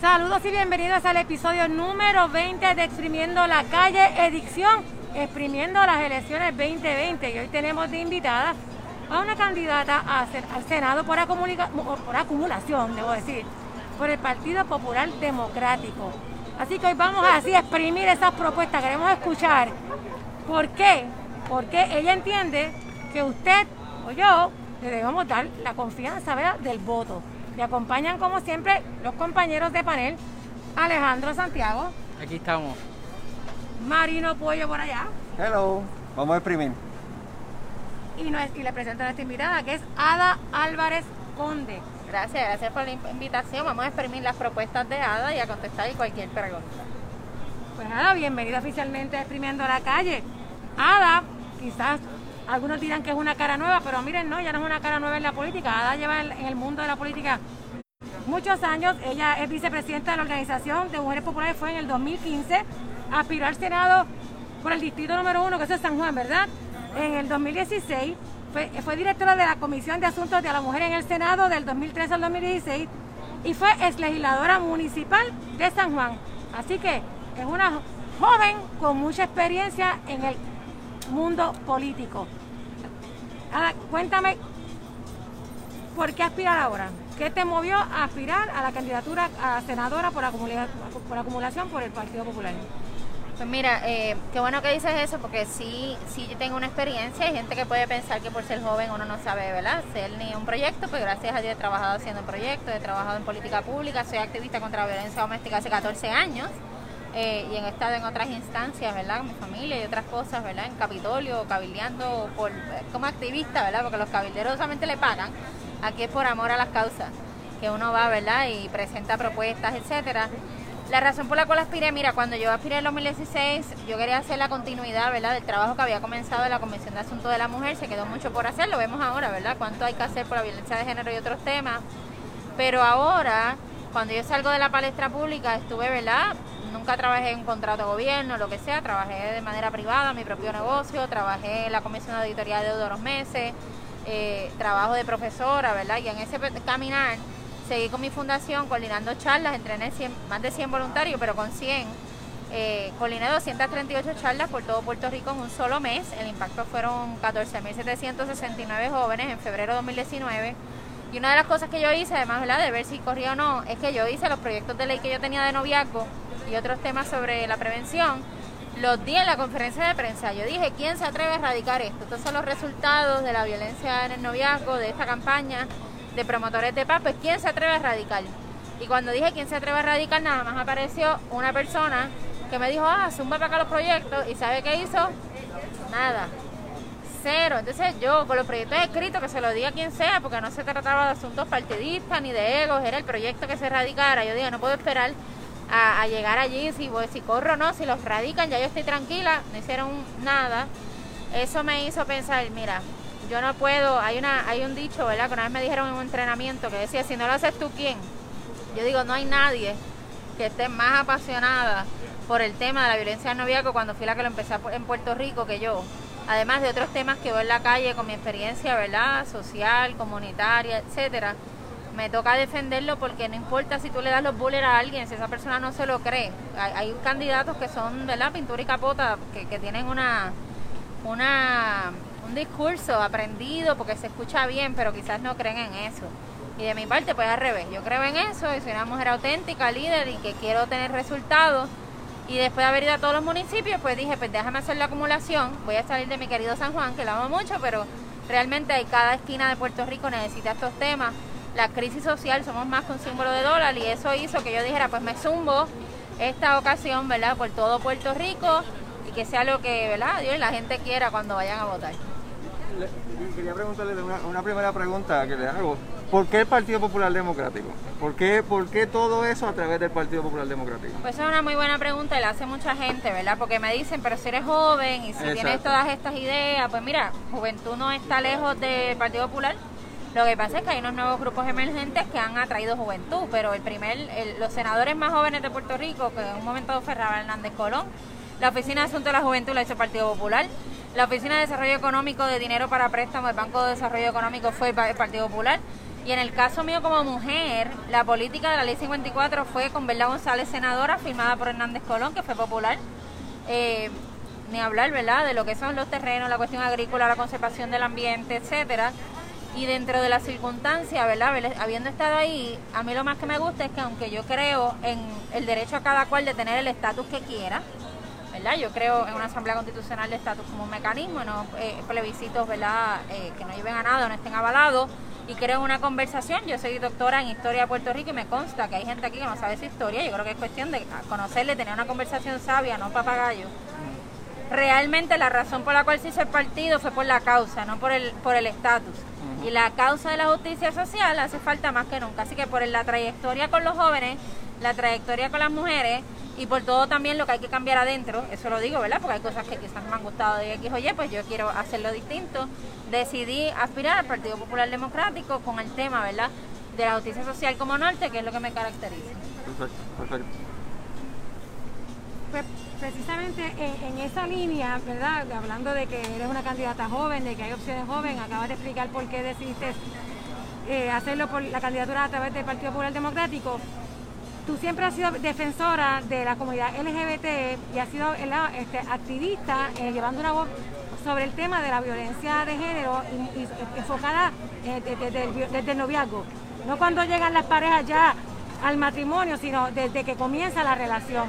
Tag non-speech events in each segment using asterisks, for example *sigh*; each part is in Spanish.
Saludos y bienvenidos al episodio número 20 de Exprimiendo la Calle, edición Exprimiendo las elecciones 2020. Y hoy tenemos de invitada a una candidata al Senado por, por acumulación, debo decir, por el Partido Popular Democrático. Así que hoy vamos a así exprimir esas propuestas. Queremos escuchar por qué, porque ella entiende que usted o yo le debemos dar la confianza del voto. Me acompañan como siempre los compañeros de panel, Alejandro Santiago. Aquí estamos. Marino Pollo por allá. Hello, vamos a exprimir. Y, y le presento a nuestra invitada que es Ada Álvarez Conde. Gracias, gracias por la invitación. Vamos a exprimir las propuestas de Ada y a contestar cualquier pregunta. Pues Ada, bienvenida oficialmente a Exprimiendo la Calle. Ada, quizás algunos dirán que es una cara nueva, pero miren, no, ya no es una cara nueva en la política. Ada lleva en el mundo de la política muchos años. Ella es vicepresidenta de la Organización de Mujeres Populares, fue en el 2015. Aspiró al Senado por el distrito número uno, que es San Juan, ¿verdad? En el 2016 fue, directora de la Comisión de Asuntos de la Mujer en el Senado del 2013 al 2016 y fue ex legisladora municipal de San Juan. Así que es una joven con mucha experiencia en el mundo político. Ahora, cuéntame, ¿por qué aspirar ahora? ¿Qué te movió a aspirar a la candidatura a senadora por, por acumulación por el Partido Popular? Pues mira, eh, qué bueno que dices eso, porque sí, sí yo tengo una experiencia. Hay gente que puede pensar que por ser joven uno no sabe, ¿verdad? Hacer ni un proyecto, pues gracias a Dios he trabajado haciendo proyectos, he trabajado en política pública, soy activista contra la violencia doméstica hace 14 años. Eh, y he estado en otras instancias, ¿verdad? Con mi familia y otras cosas, ¿verdad? En Capitolio, cabildeando por, como activista, ¿verdad? Porque los cabilderos solamente le pagan. Aquí es por amor a las causas, que uno va, ¿verdad? Y presenta propuestas, etcétera. La razón por la cual aspiré, mira, cuando yo aspiré en 2016, yo quería hacer la continuidad, ¿verdad?, del trabajo que había comenzado en la Comisión de Asuntos de la Mujer, se quedó mucho por hacer, lo vemos ahora, ¿verdad?, cuánto hay que hacer por la violencia de género y otros temas. Pero ahora, cuando yo salgo de la palestra pública, estuve, ¿verdad?, nunca trabajé en contrato de gobierno, lo que sea, trabajé de manera privada, mi propio negocio, trabajé en la Comisión de Editorial de unos meses, eh, trabajo de profesora, ¿verdad?, y en ese caminar seguí con mi fundación coordinando charlas, entrené más de 100 voluntarios, pero con 100. Eh, coordiné 238 charlas por todo Puerto Rico en un solo mes. El impacto fueron 14.769 jóvenes en febrero de 2019. Y una de las cosas que yo hice, además de ver si corría o no, es que yo hice los proyectos de ley que yo tenía de noviazgo y otros temas sobre la prevención. Los di en la conferencia de prensa. Yo dije, ¿quién se atreve a erradicar esto? Estos son los resultados de la violencia en el noviazgo, de esta campaña de promotores de paz, pues ¿quién se atreve a radicar? Y cuando dije quién se atreve a radicar, nada más apareció una persona que me dijo, ah, zumba para acá los proyectos, y ¿sabe qué hizo? Nada. Cero. Entonces yo, con los proyectos escritos, que se lo di a quien sea, porque no se trataba de asuntos partidistas ni de egos, era el proyecto que se radicara. Yo digo, no puedo esperar a, llegar allí, si, si corro o no, si los radican, ya yo estoy tranquila, no hicieron nada. Eso me hizo pensar, mira, yo no puedo, hay una hay un dicho, ¿verdad? Que una vez me dijeron en un entrenamiento que decía, si no lo haces tú, ¿quién? Yo digo, no hay nadie que esté más apasionada por el tema de la violencia del noviazgo cuando fui la que lo empecé en Puerto Rico que yo. Además de otros temas que veo en la calle con mi experiencia, ¿verdad? Social, comunitaria, etcétera. Me toca defenderlo porque no importa si tú le das los bullets a alguien, si esa persona no se lo cree. Hay, candidatos que son, ¿verdad? Pintura y capota, que, que tienen una, una un discurso aprendido porque se escucha bien, pero quizás no creen en eso. Y de mi parte, pues al revés, yo creo en eso y soy una mujer auténtica, líder y que quiero tener resultados. Y después de haber ido a todos los municipios, pues dije, pues déjame hacer la acumulación. Voy a salir de mi querido San Juan, que lo amo mucho, pero realmente hay cada esquina de Puerto Rico necesita estos temas. La crisis social, somos más que un símbolo de dólar y eso hizo que yo dijera, pues me zumbo esta ocasión, ¿verdad? Por todo Puerto Rico y que sea lo que, ¿verdad? Dios y la gente quiera cuando vayan a votar quería preguntarle una, primera pregunta que le hago. ¿Por qué el Partido Popular Democrático? ¿Por qué, ¿Por qué todo eso a través del Partido Popular Democrático? Pues es una muy buena pregunta y la hace mucha gente, ¿verdad? Porque me dicen, pero si eres joven y si tienes todas estas ideas, pues mira, juventud no está lejos del Partido Popular. Lo que pasa es que hay unos nuevos grupos emergentes que han atraído juventud, pero el primer, los senadores más jóvenes de Puerto Rico, que en un momento Rafael Hernández Colón, la Oficina de Asuntos de la Juventud la hizo el Partido Popular, la Oficina de Desarrollo Económico de Dinero para Préstamos del Banco de Desarrollo Económico fue el Partido Popular Y en el caso mío como mujer, la política de la ley 54 fue con Berla González, senadora, firmada por Hernández Colón, que fue popular. Eh, ni hablar, ¿verdad?, de lo que son los terrenos, la cuestión agrícola, la conservación del ambiente, etcétera. Y dentro de las circunstancias, ¿verdad?, habiendo estado ahí, a mí lo más que me gusta es que aunque yo creo en el derecho a cada cual de tener el estatus que quiera, ¿verdad? Yo creo en una asamblea constitucional de estatus como un mecanismo, no eh, plebiscitos, ¿verdad?, eh, que no lleven a nada, no estén avalados y creo una conversación. Yo soy doctora en historia de Puerto Rico y me consta que hay gente aquí que no sabe esa historia. Yo creo que es cuestión de conocerle, tener una conversación sabia, no papagayo. Realmente la razón por la cual se hizo el partido fue por la causa, no por el por el estatus. Y la causa de la justicia social hace falta más que nunca. Así que por la trayectoria con los jóvenes, la trayectoria con las mujeres y por todo también lo que hay que cambiar adentro, eso lo digo, ¿verdad? Porque hay cosas que quizás me han gustado de X oye, pues yo quiero hacerlo distinto. Decidí aspirar al Partido Popular Democrático con el tema, ¿verdad? De la justicia social como norte, que es lo que me caracteriza. Perfecto, perfecto. Pues precisamente en, esa línea, ¿verdad? Hablando de que eres una candidata joven, de que hay opciones jóvenes, acabas de explicar por qué decidiste eh, hacerlo por la candidatura a través del Partido Popular Democrático tú siempre has sido defensora de la comunidad LGBT y has sido este, activista eh, llevando una voz sobre el tema de la violencia de género y, enfocada eh, desde, el noviazgo. No cuando llegan las parejas ya al matrimonio, sino desde que comienza la relación.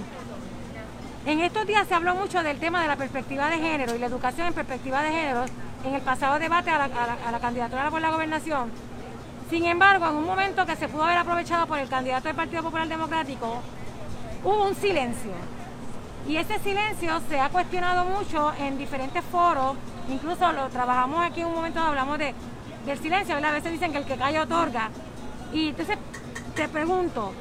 En estos días se habló mucho del tema de la perspectiva de género y la educación en perspectiva de género en el pasado debate a la candidatura por la gobernación sin embargo, en un momento que se pudo haber aprovechado por el candidato del Partido Popular Democrático, hubo un silencio. Y ese silencio se ha cuestionado mucho en diferentes foros, incluso lo trabajamos aquí en un momento, hablamos de, del silencio, a veces dicen que el que calla otorga. Y entonces te pregunto,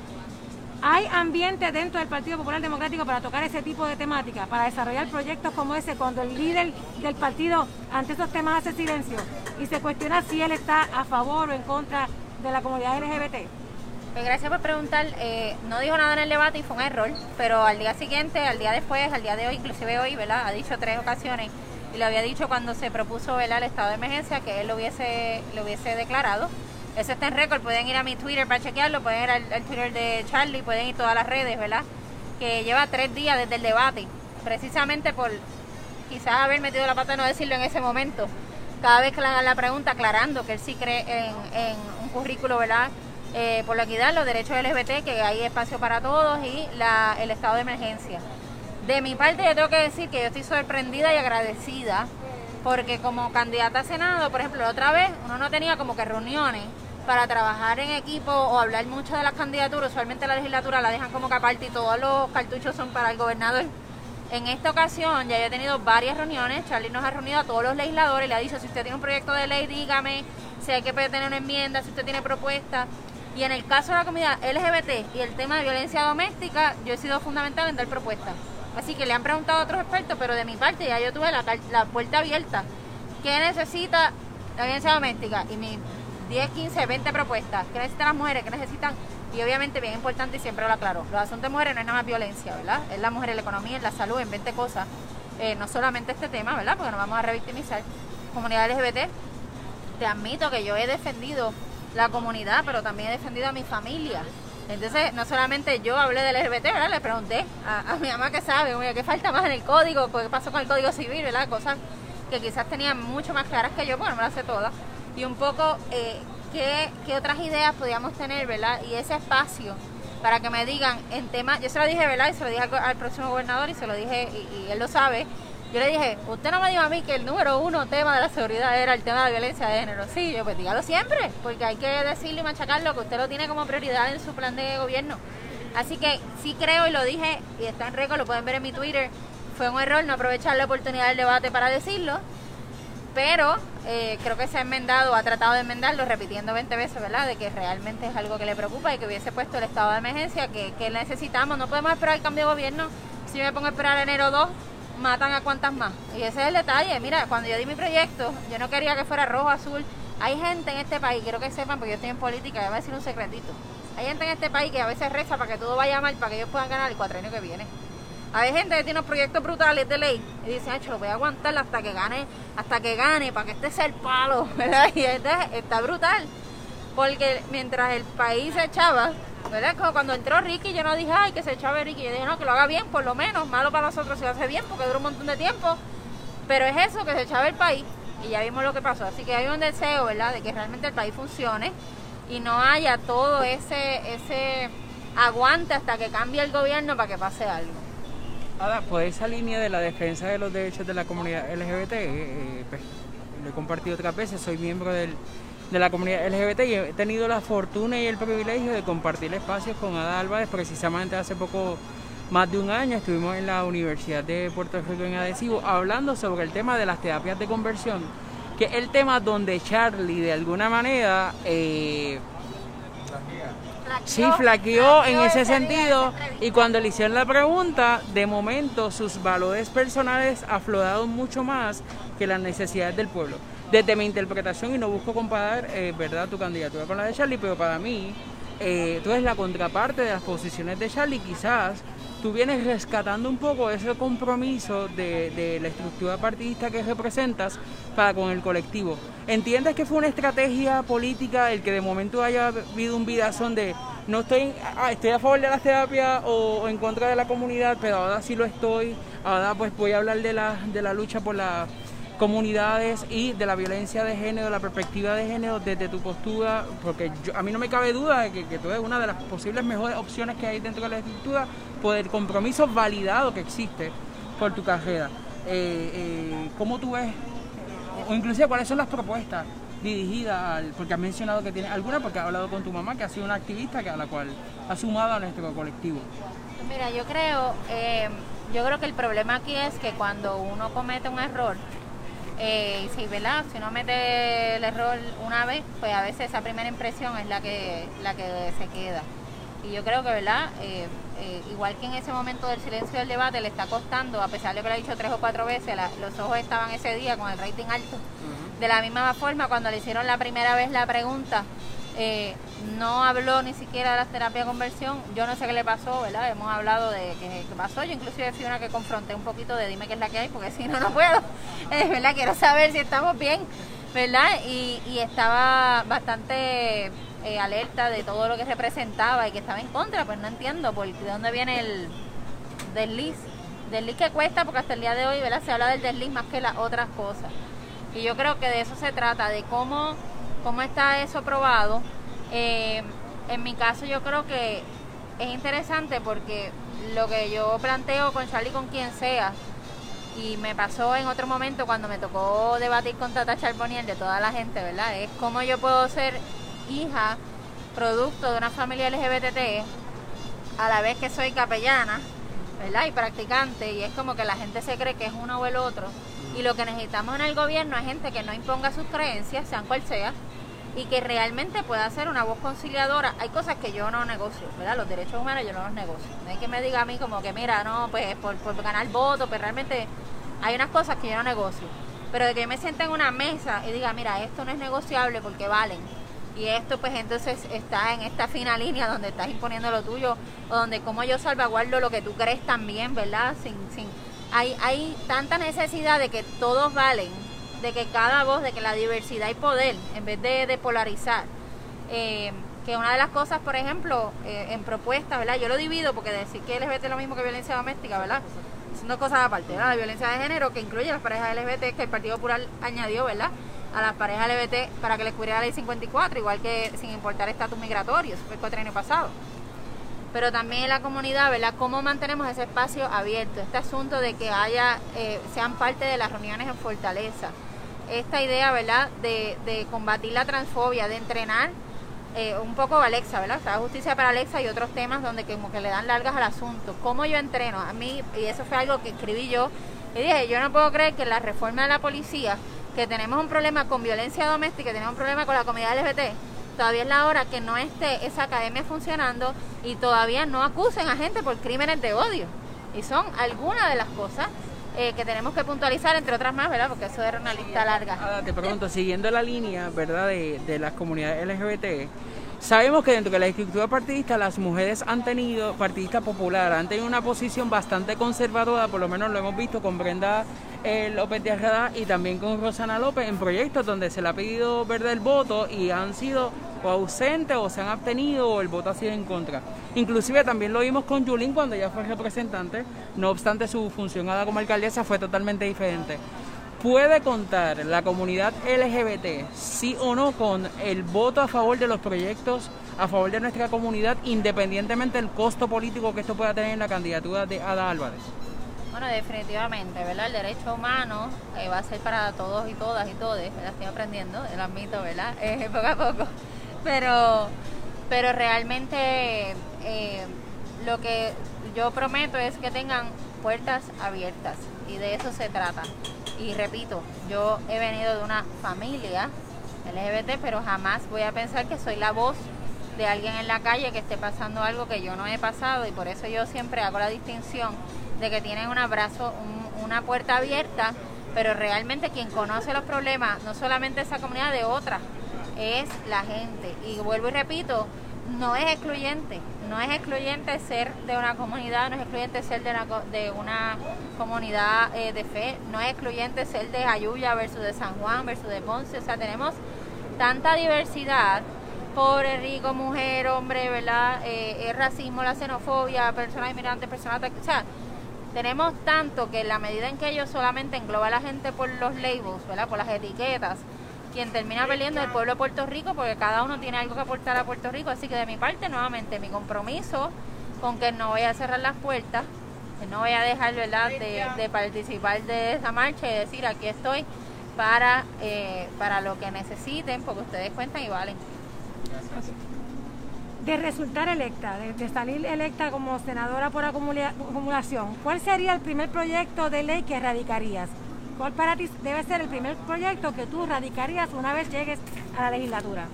¿hay ambiente dentro del Partido Popular Democrático para tocar ese tipo de temática, para desarrollar proyectos como ese, cuando el líder del partido ante esos temas hace silencio? y se cuestiona si él está a favor o en contra de la comunidad LGBT. Pues gracias por preguntar. Eh, no dijo nada en el debate y fue un error, pero al día siguiente, al día después, al día de hoy, inclusive hoy, ¿verdad? Ha dicho tres ocasiones y lo había dicho cuando se propuso ¿verdad? el estado de emergencia que él lo hubiese, lo hubiese declarado. Eso está en récord, pueden ir a mi Twitter para chequearlo, pueden ir al, Twitter de Charlie, pueden ir a todas las redes, ¿verdad? Que lleva tres días desde el debate, precisamente por quizás haber metido la pata no decirlo en ese momento cada vez que le hagan la pregunta, aclarando que él sí cree en, un currículo, ¿verdad? Eh, por la equidad, los derechos LGBT, que hay espacio para todos y la, el estado de emergencia. De mi parte, yo tengo que decir que yo estoy sorprendida y agradecida porque como candidata a Senado, por ejemplo, la otra vez uno no tenía como que reuniones para trabajar en equipo o hablar mucho de las candidaturas. Usualmente la legislatura la dejan como que aparte y todos los cartuchos son para el gobernador. En esta ocasión ya he tenido varias reuniones, Charlie nos ha reunido a todos los legisladores, le ha dicho, si usted tiene un proyecto de ley, dígame, si hay que tener una enmienda, si usted tiene propuestas. Y en el caso de la comunidad LGBT y el tema de violencia doméstica, yo he sido fundamental en dar propuestas. Así que le han preguntado a otros expertos, pero de mi parte ya yo tuve la, la puerta abierta. ¿Qué necesita la violencia doméstica? Y mis 10, 15, 20 propuestas. ¿Qué necesitan las mujeres? ¿Qué necesitan y obviamente, bien importante, y siempre lo aclaro, los asuntos de mujeres no es nada más violencia, ¿verdad? Es la mujer en la economía, en la salud, en 20 cosas. Eh, no solamente este tema, ¿verdad? Porque nos vamos a revictimizar. Comunidad LGBT, te admito que yo he defendido la comunidad, pero también he defendido a mi familia. Entonces, no solamente yo hablé del LGBT, ¿verdad? Le pregunté a, mi mamá que sabe, oye, ¿qué falta más en el código? ¿Qué pasó con el código civil, ¿verdad? Cosas que quizás tenían mucho más claras que yo, porque no me las sé todas. Y un poco eh, qué, otras ideas podíamos tener, ¿verdad? Y ese espacio para que me digan en temas, yo se lo dije, ¿verdad? Y se lo dije al, próximo gobernador y se lo dije, y, él lo sabe. Yo le dije, usted no me dijo a mí que el número uno tema de la seguridad era el tema de la violencia de género. Sí, yo pues dígalo siempre, porque hay que decirle y machacarlo que usted lo tiene como prioridad en su plan de gobierno. Así que sí creo y lo dije, y está en récord, lo pueden ver en mi Twitter, fue un error no aprovechar la oportunidad del debate para decirlo pero eh, creo que se ha enmendado, ha tratado de enmendarlo repitiendo 20 veces, ¿verdad? De que realmente es algo que le preocupa y que hubiese puesto el estado de emergencia que, que necesitamos. No podemos esperar el cambio de gobierno. Si me pongo a esperar enero 2, matan a cuantas más. Y ese es el detalle. Mira, cuando yo di mi proyecto, yo no quería que fuera rojo, azul. Hay gente en este país, quiero que sepan, porque yo estoy en política, voy a decir un secretito. Hay gente en este país que a veces reza para que todo vaya mal, para que ellos puedan ganar el cuatrenio que viene. Hay gente que tiene unos proyectos brutales de ley y dice, ay, lo voy a aguantar hasta que gane, hasta que gane, para que este sea el palo, *laughs* ¿verdad? Y este está brutal. Porque mientras el país se echaba, ¿verdad? Como cuando entró Ricky, yo no dije, ay, que se echaba Ricky. Yo dije, no, que lo haga bien, por lo menos. Malo para nosotros si lo hace bien, porque dura un montón de tiempo. Pero es eso, que se echaba el país. Y ya vimos lo que pasó. Así que hay un deseo, ¿verdad?, de que realmente el país funcione y no haya todo ese, ese aguante hasta que cambie el gobierno para que pase algo. Ahora, por esa línea de la defensa de los derechos de la comunidad LGBT, eh, eh, pues, lo he compartido otras veces, soy miembro de la comunidad LGBT y he tenido la fortuna y el privilegio de compartir espacios con Ada Álvarez precisamente hace poco más de un año estuvimos en la Universidad de Puerto Rico en Adhesivo hablando sobre el tema de las terapias de conversión, que es el tema donde Charlie de alguna manera eh, sí flaqueó en ese sentido y cuando le hicieron la pregunta, de momento sus valores personales afloraron mucho más que las necesidades del pueblo. Desde mi interpretación, y no busco comparar, eh, ¿verdad?, tu candidatura con la de Charlie, pero para mí, eh, tú eres la contraparte de las posiciones de Charlie, quizás tú vienes rescatando un poco ese compromiso de, la estructura partidista que representas para con el colectivo. ¿Entiendes que fue una estrategia política el que de momento haya habido un vidazón de no estoy, ah, estoy a favor de la terapia o, en contra de la comunidad, pero ahora sí lo estoy, ahora pues voy a hablar de la, de la lucha por la comunidades y de la violencia de género, la perspectiva de género desde tu postura, porque a mí no me cabe duda de que, tú eres una de las posibles mejores opciones que hay dentro de la estructura por el compromiso validado que existe por tu carrera. Eh, eh, ¿Cómo tú ves, o inclusive cuáles son las propuestas dirigidas al, porque has mencionado que tienes alguna, porque has hablado con tu mamá, que ha sido una activista que a la cual ha sumado a nuestro colectivo? Mira, yo creo, eh, yo creo que el problema aquí es que cuando uno comete un error, eh, y si, ¿verdad? si uno mete el error una vez, pues a veces esa primera impresión es la que, la que se queda. Y yo creo que, ¿verdad? Eh, eh, igual que en ese momento del silencio del debate le está costando, a pesar de que lo ha dicho tres o cuatro veces, los ojos estaban ese día con el rating alto. De la misma forma, cuando le hicieron la primera vez la pregunta, eh, no habló ni siquiera de la terapia de conversión. Yo no sé qué le pasó, ¿verdad? Hemos hablado de qué, pasó. Yo inclusive fui una que confronté un poquito de dime qué es la que hay, porque si no, no puedo. *laughs* Es ¿Verdad? Quiero saber si estamos bien, ¿verdad? Y, y estaba bastante eh, alerta de todo lo que representaba y que estaba en contra. Pues no entiendo por de dónde viene el desliz. Desliz que cuesta, porque hasta el día de hoy, ¿verdad? Se habla del desliz más que las otras cosas. Y yo creo que de eso se trata, de cómo cómo está eso probado. Eh, en mi caso yo creo que es interesante porque lo que yo planteo con Charlie, con quien sea, y me pasó en otro momento cuando me tocó debatir con Tata Charboniel de toda la gente, ¿verdad? Es cómo yo puedo ser hija, producto de una familia LGBT, a la vez que soy capellana, ¿verdad? Y practicante, y es como que la gente se cree que es uno o el otro. Y lo que necesitamos en el gobierno es gente que no imponga sus creencias, sean cual sea, y que realmente pueda ser una voz conciliadora. Hay cosas que yo no negocio, ¿verdad? Los derechos humanos yo no los negocio. No hay que me diga a mí como que, mira, no, pues por, por ganar votos, pues realmente hay unas cosas que yo no negocio. Pero de que me sienta en una mesa y diga, mira, esto no es negociable porque valen. Y esto pues entonces está en esta fina línea donde estás imponiendo lo tuyo o donde como yo salvaguardo lo que tú crees también, ¿verdad? Sin, sin, hay, hay tanta necesidad de que todos valen de que cada voz, de que la diversidad y poder, en vez de, polarizar. Eh, que una de las cosas, por ejemplo, eh, en propuestas, ¿verdad? Yo lo divido porque decir que LGBT es lo mismo que violencia doméstica, ¿verdad? Son dos cosas aparte, ¿verdad? La violencia de género que incluye las parejas LGBT que el Partido Popular añadió, ¿verdad? A las parejas LGBT para que les cubriera la ley 54, igual que sin importar estatus migratorio, fue el año pasado. Pero también en la comunidad, ¿verdad? ¿Cómo mantenemos ese espacio abierto? Este asunto de que haya, eh, sean parte de las reuniones en Fortaleza esta idea, ¿verdad?, de, de combatir la transfobia, de entrenar eh, un poco Alexa, ¿verdad? O sea, justicia para Alexa y otros temas donde como que le dan largas al asunto. ¿Cómo yo entreno? A mí, y eso fue algo que escribí yo, y dije, yo no puedo creer que la reforma de la policía, que tenemos un problema con violencia doméstica, tenemos un problema con la comunidad LGBT, todavía es la hora que no esté esa academia funcionando y todavía no acusen a gente por crímenes de odio. Y son algunas de las cosas eh, que tenemos que puntualizar, entre otras más, ¿verdad? Porque eso era una lista larga. te pregunto, siguiendo la línea, ¿verdad?, de, de las comunidades LGBT, sabemos que dentro de la estructura partidista las mujeres han tenido, partidista popular, han tenido una posición bastante conservadora, por lo menos lo hemos visto con Brenda eh, López de Arrada y también con Rosana López en proyectos donde se le ha pedido, ¿verdad?, el voto y han sido o ausente o se han abstenido o el voto ha sido en contra. Inclusive también lo vimos con Yulín cuando ella fue representante, no obstante su función como alcaldesa fue totalmente diferente. ¿Puede contar la comunidad LGBT, sí o no, con el voto a favor de los proyectos a favor de nuestra comunidad, independientemente del costo político que esto pueda tener en la candidatura de Ada Álvarez? Bueno, definitivamente, ¿verdad? El derecho humano eh, va a ser para todos y todas y todos, ¿verdad? Estoy aprendiendo, el admito, ¿verdad? *laughs* Eh, poco a poco. Pero, pero realmente eh, lo que yo prometo es que tengan puertas abiertas y de eso se trata. Y repito, yo he venido de una familia LGBT, pero jamás voy a pensar que soy la voz de alguien en la calle que esté pasando algo que yo no he pasado y por eso yo siempre hago la distinción de que tienen un abrazo, una puerta abierta, pero realmente quien conoce los problemas, no solamente esa comunidad, de otra, es la gente. Y vuelvo y repito, no es excluyente, no es excluyente ser de una comunidad, no es excluyente ser de una, de una comunidad eh, de fe, no es excluyente ser de Ayuya versus de San Juan versus de Ponce, o sea, tenemos tanta diversidad, pobre, rico, mujer, hombre, ¿verdad? Eh, el racismo, la xenofobia, personas inmigrantes, personas... O sea, tenemos tanto que en la medida en que ellos solamente engloba a la gente por los labels, ¿verdad? Por las etiquetas, quien termina perdiendo es el pueblo de Puerto Rico porque cada uno tiene algo que aportar a Puerto Rico. Así que de mi parte, nuevamente, mi compromiso con que no voy a cerrar las puertas, que no voy a dejar, ¿verdad?, de, participar de esa marcha y decir, aquí estoy para, eh, para lo que necesiten, porque ustedes cuentan y valen de resultar electa, de, salir electa como senadora por acumulación, ¿cuál sería el primer proyecto de ley que radicarías? ¿Cuál para ti debe ser el primer proyecto que tú radicarías una vez llegues a la legislatura?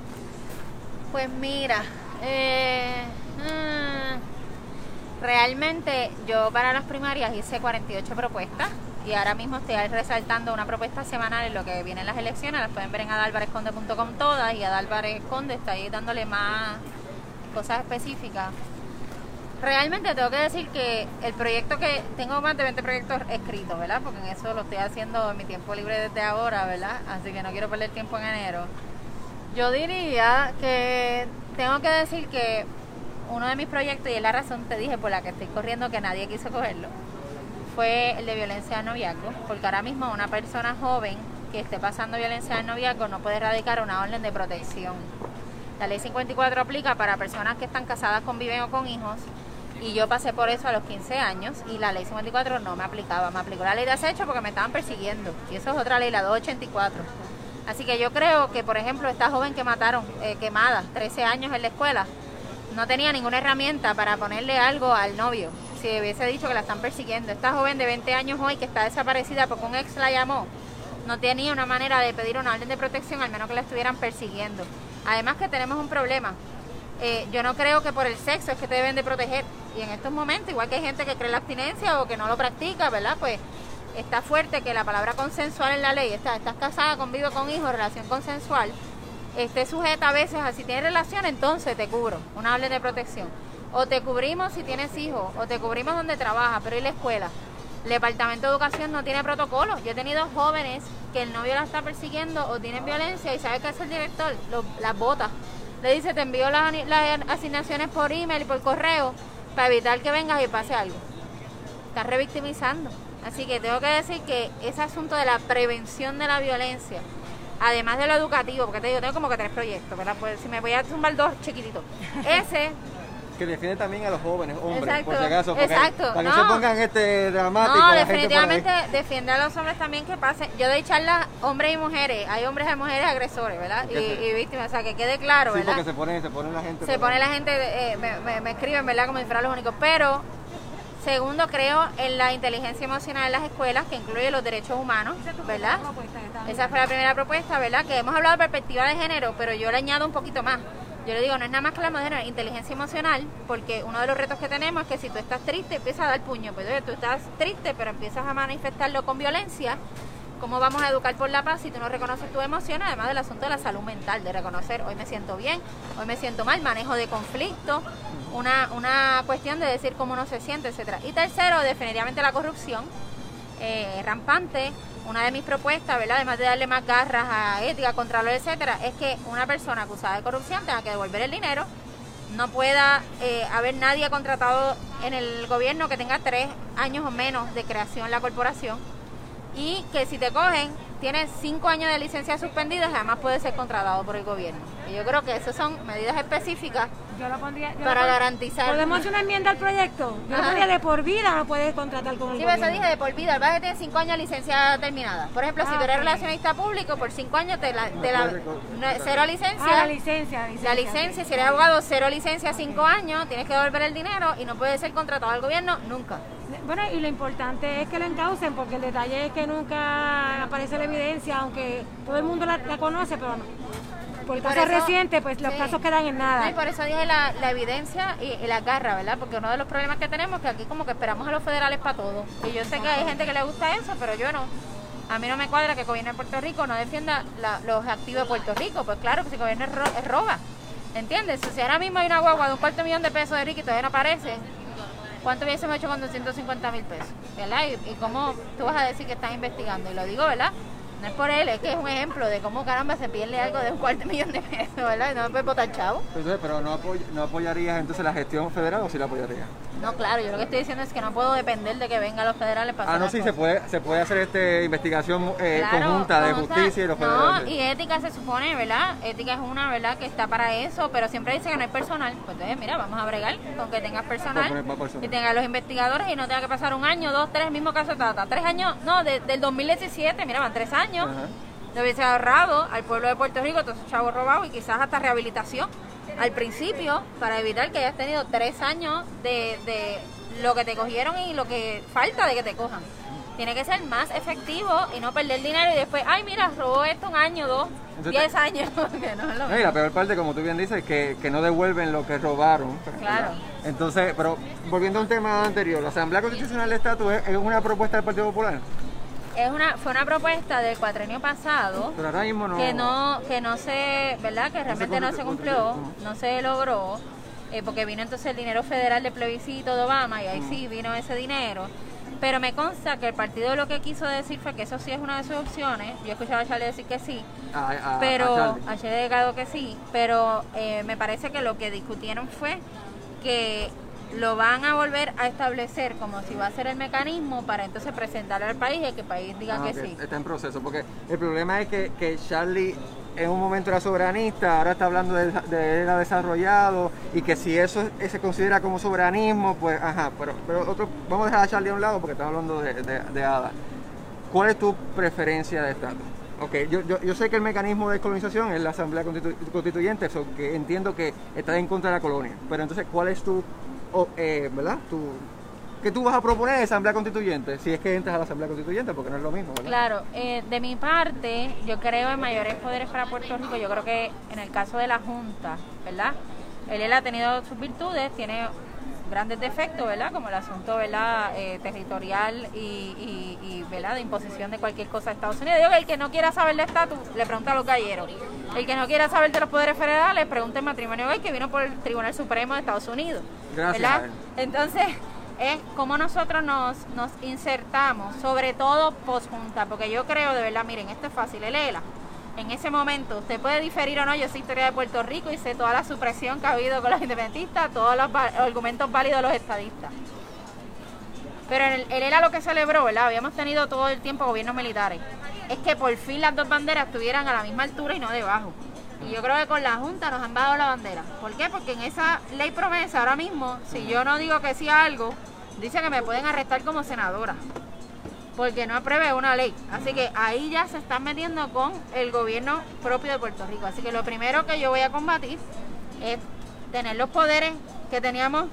Pues mira, eh, mm, realmente yo para las primarias hice 48 propuestas y ahora mismo estoy resaltando una propuesta semanal en lo que vienen las elecciones, las pueden ver en adalvarezconde.com todas y Adalvarez Conde está ahí dándole más cosas específicas. Realmente tengo que decir que el proyecto que tengo más de 20 proyectos escritos, ¿verdad? Porque en eso lo estoy haciendo en mi tiempo libre desde ahora, ¿verdad? Así que no quiero perder tiempo en enero. Yo diría que tengo que decir que uno de mis proyectos, y es la razón, te dije, por la que estoy corriendo, que nadie quiso cogerlo, fue el de violencia de noviazgo, porque ahora mismo una persona joven que esté pasando violencia de noviazgo no puede erradicar una orden de protección. La ley 54 aplica para personas que están casadas, conviven o con hijos. Y yo pasé por eso a los 15 años y la ley 54 no me aplicaba. Me aplicó la ley de acecho porque me estaban persiguiendo. Y eso es otra ley, la 284. Así que yo creo que, por ejemplo, esta joven que mataron, eh, quemada, 13 años en la escuela, no tenía ninguna herramienta para ponerle algo al novio. Si hubiese dicho que la están persiguiendo. Esta joven de 20 años hoy que está desaparecida porque un ex la llamó, no tenía una manera de pedir una orden de protección, al menos que la estuvieran persiguiendo. Además que tenemos un problema. Eh, yo no creo que por el sexo es que te deben de proteger. Y en estos momentos, igual que hay gente que cree la abstinencia o que no lo practica, ¿verdad? Pues está fuerte que la palabra consensual en la ley, está, estás casada, convive con hijos, relación consensual, esté sujeta a veces a si tienes relación, entonces te cubro, una orden de protección. O te cubrimos si tienes hijos, o te cubrimos donde trabajas, pero ¿y la escuela? El Departamento de Educación no tiene protocolo. Yo he tenido jóvenes que el novio la está persiguiendo o tienen violencia y sabe que es el director, las botas. Le dice, te envío las, asignaciones por email y por correo para evitar que vengas y pase algo. Está revictimizando. Así que tengo que decir que ese asunto de la prevención de la violencia, además de lo educativo, porque te digo, tengo como que tres proyectos, ¿verdad? Pues si me voy a zumbar dos chiquititos. *laughs* Ese que defiende también a los jóvenes, hombres, por si acaso, exacto. para que se pongan este dramático. No, definitivamente defiende a los hombres también que pasen. Yo doy charlas hombres y mujeres, hay hombres y mujeres agresores, ¿verdad? Y, víctimas, o sea, que quede claro, ¿verdad? Sí, porque se pone, se pone la gente. Se pone la gente, eh, me, me, escriben, ¿verdad? Como si fueran los únicos, pero Segundo, creo en la inteligencia emocional en las escuelas, que incluye los derechos humanos, ¿verdad? Esa fue la primera propuesta, ¿verdad? Que hemos hablado de perspectiva de género, pero yo le añado un poquito más. Yo le digo, no es nada más que la moderna inteligencia emocional, porque uno de los retos que tenemos es que si tú estás triste, empiezas a dar puño. Pues tú estás triste, pero empiezas a manifestarlo con violencia. ¿Cómo vamos a educar por la paz si tú no reconoces tu emoción? Además del asunto de la salud mental, de reconocer, hoy me siento bien, hoy me siento mal, manejo de conflicto, una, una cuestión de decir cómo uno se siente, etcétera. Y tercero, definitivamente la corrupción eh, rampante. Una de mis propuestas, ¿verdad? además de darle más garras a ética, contralor, etcétera, es que una persona acusada de corrupción tenga que devolver el dinero, no pueda eh, haber nadie contratado en el gobierno que tenga tres años o menos de creación la corporación y que si te cogen tiene cinco años de licencia suspendida y además puede ser contratado por el gobierno. Y yo creo que esas son medidas específicas Yo lo pondría. yo para lo garantizar. ¿Podemos hacer una enmienda al proyecto? Yo lo Ajá. pondría de por vida, no puedes contratar con el Sí, pero eso gobierno. dije de por vida. El base tiene cinco años de licencia terminada. Por ejemplo, si Ah, tú eres relacionista público, por cinco años te la, te la- puede reco- no, cero licencia. Ah, la licencia, la licencia. La licencia, si eres abogado, cero licencia, cinco años, tienes que devolver el dinero y no puedes ser contratado al gobierno nunca. Bueno, y lo importante es que lo encaucen, porque el detalle es que nunca aparece la evidencia, aunque todo el mundo la, la conoce, pero no. Por Y por casos eso- recientes, pues los sí. casos quedan en No, nada. y por eso dije la, la evidencia y, y la garra, ¿verdad? Porque uno de los problemas que tenemos es que aquí como que esperamos a los federales para todo. Y yo sé que hay gente que le gusta eso, pero yo no. A mí no me cuadra que el gobierno de Puerto Rico no defienda la- los activos de Puerto Rico. Pues claro que si el gobierno es, ro- es roba. ¿Entiendes? Si ahora mismo hay una guagua de un cuarto millón de pesos de Ricky y todavía no aparece, ¿cuánto hubiésemos hecho con 250 mil pesos? ¿Verdad? Y, y cómo tú vas a decir que estás investigando. Y lo digo, ¿verdad? No es por él, es que es un ejemplo de cómo caramba se pierde algo de un cuarto millón de pesos, ¿verdad? Y no me chavo. Entonces, pero no, apoy- no apoyarías entonces la gestión federal o sí la apoyarías? No, claro, yo lo que estoy diciendo es que no puedo depender de que vengan los federales para Ah, no, sí, se puede, se puede hacer este investigación eh, Claro, conjunta de justicia y los No, federales. y ética se supone, ¿verdad? Ética es una, ¿verdad? Que está para eso, pero siempre dice que no hay personal. Pues entonces, mira, vamos a bregar con que tengas personal, poner más personal. y tengas los investigadores y no tenga que pasar un año, dos, tres, el mismo caso de Tata. Tres años, no, de- del 2017, mira, van tres años. Ajá. Le hubiese ahorrado al pueblo de Puerto Rico todos esos chavos robados y quizás hasta rehabilitación al principio para evitar que hayas tenido tres años de, de lo que te cogieron y lo que falta de que te cojan. Tiene que ser más efectivo y no perder dinero y después, ay, mira, robó esto un año, dos, Entonces- diez años. *laughs* que no es lo No, y la peor parte, como tú bien dices, es que, que no devuelven lo que robaron. Claro. Entonces, pero volviendo a un tema anterior, la Asamblea Constitucional de Estatus es, es una propuesta del Partido Popular, Es una, fue una propuesta del cuatrenio pasado pero ahora mismo no. que no que no se verdad que realmente no se cumplió no se logró eh, porque vino entonces el dinero federal de plebiscito de Obama y ahí sí vino ese dinero pero me consta que el partido lo que quiso decir fue que eso sí es una de sus opciones yo escuchaba a Charlie decir que sí a- a- a pero Charlie. a Charlie Delgado que sí pero eh, me parece que lo que discutieron fue que lo van a volver a establecer como si va a ser el mecanismo para entonces presentarlo al país y que el país diga Ah, que sí Está en proceso, porque el problema es que, que Charlie en un momento era soberanista, ahora está hablando de, de era desarrollado y que si eso es- se considera como soberanismo, pues ajá, pero, pero otro, vamos a dejar a Charlie a un lado porque estamos hablando de, de, de ADA. ¿Cuál es tu preferencia de estatus? Ok, yo, yo, yo sé que el mecanismo de colonización es la Asamblea Constitu- Constituyente, eso que entiendo que está en contra de la colonia, pero entonces, ¿cuál es tu, o, eh, ¿verdad? Tu, ¿Qué tú vas a proponer en Asamblea Constituyente? Si es que entras a la Asamblea Constituyente, porque no es lo mismo. Claro, eh, de mi parte, yo creo en mayores poderes para Puerto Rico. Yo creo que en el caso de la Junta, ¿verdad? Él, ha tenido sus virtudes, tiene grandes defectos, ¿verdad? Como el asunto, ¿verdad? Eh, territorial y, ¿verdad? De imposición de cualquier cosa a Estados Unidos. Digo que el que no quiera saber de estatus, le pregunta a los galleros. El que no quiera saber de los poderes federales, pregunta el matrimonio gay que vino por el Tribunal Supremo de Estados Unidos. Gracias ¿verdad? Entonces, es como nosotros nos, nos insertamos, sobre todo posjunta, porque yo creo de verdad, miren, esto es fácil, léela. En ese momento, usted puede diferir o no, yo sé historia de Puerto Rico y sé toda la supresión que ha habido con los independentistas, todos los argumentos válidos de los estadistas. Pero él, él era lo que celebró, ¿verdad? Habíamos tenido todo el tiempo gobiernos militares. Es que por fin las dos banderas estuvieran a la misma altura y no debajo. Y yo creo que con la Junta nos han dado la bandera. ¿Por qué? Porque en esa ley promesa ahora mismo, si yo no digo que sí a algo, dice que me pueden arrestar como senadora. Porque no apruebe una ley. Así que ahí ya se están metiendo con el gobierno propio de Puerto Rico. Así que lo primero que yo voy a combatir es tener los poderes que teníamos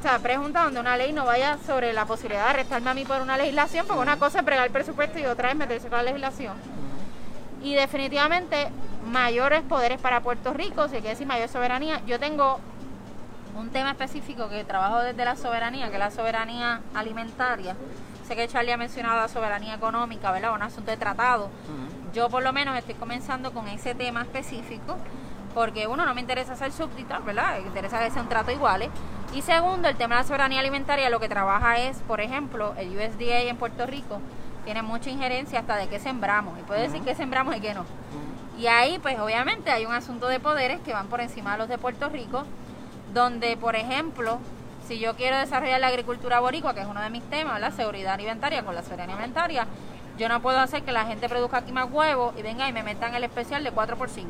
o sea, pregunta donde una ley no vaya sobre la posibilidad de arrestarme a mí por una legislación, porque una cosa es pregar el presupuesto y otra es meterse con la legislación. Y definitivamente mayores poderes para Puerto Rico, si que decir mayor soberanía. Yo tengo un tema específico que trabajo desde la soberanía, que es la soberanía alimentaria. Sé que Charlie ha mencionado la soberanía económica, ¿verdad? Un asunto de tratado. Yo por lo menos estoy comenzando con ese tema específico porque uno no me interesa ser súbdita, ¿verdad? Me interesa que sea un trato iguales, Y segundo, el tema de la soberanía alimentaria lo que trabaja es, por ejemplo, el USDA en Puerto Rico tiene mucha injerencia hasta de qué sembramos. Y puede decir qué sembramos y qué no. Y ahí, pues obviamente hay un asunto de poderes que van por encima de los de Puerto Rico, donde, por ejemplo, si yo quiero desarrollar la agricultura boricua, que es uno de mis temas, la seguridad alimentaria con la soberanía alimentaria, yo no puedo hacer que la gente produzca aquí más huevos y venga y me metan el especial de 4 por 5.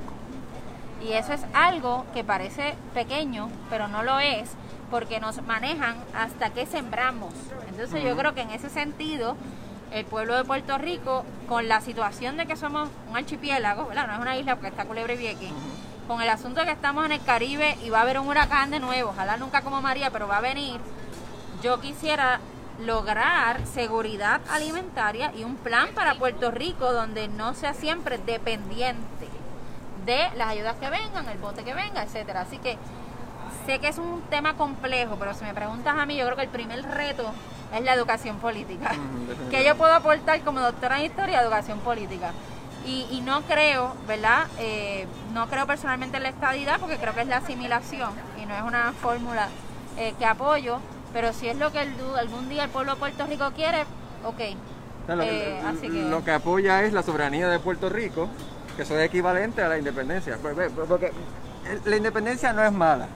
Y eso es algo que parece pequeño, pero no lo es, porque nos manejan hasta que sembramos. Entonces yo creo que en ese sentido, el pueblo de Puerto Rico, con la situación de que somos un archipiélago, ¿verdad? no es una isla porque está Culebre y Vieques, con el asunto de que estamos en el Caribe y va a haber un huracán de nuevo, ojalá nunca como María, pero va a venir, yo quisiera lograr seguridad alimentaria y un plan para Puerto Rico donde no sea siempre dependiente de las ayudas que vengan, el bote que venga, etcétera. Así que sé que es un tema complejo, pero si me preguntas a mí, yo creo que el primer reto es la educación política. *laughs* que yo puedo aportar como doctora en historia, educación política. Y, no creo, ¿verdad? Eh, no creo personalmente en la estadidad porque creo que es la asimilación y no es una fórmula eh, que apoyo, pero si es lo que el, algún día el pueblo de Puerto Rico quiere, ok. Eh, así que... lo que apoya es la soberanía de Puerto Rico, que eso es equivalente a la independencia. Porque la independencia no es mala.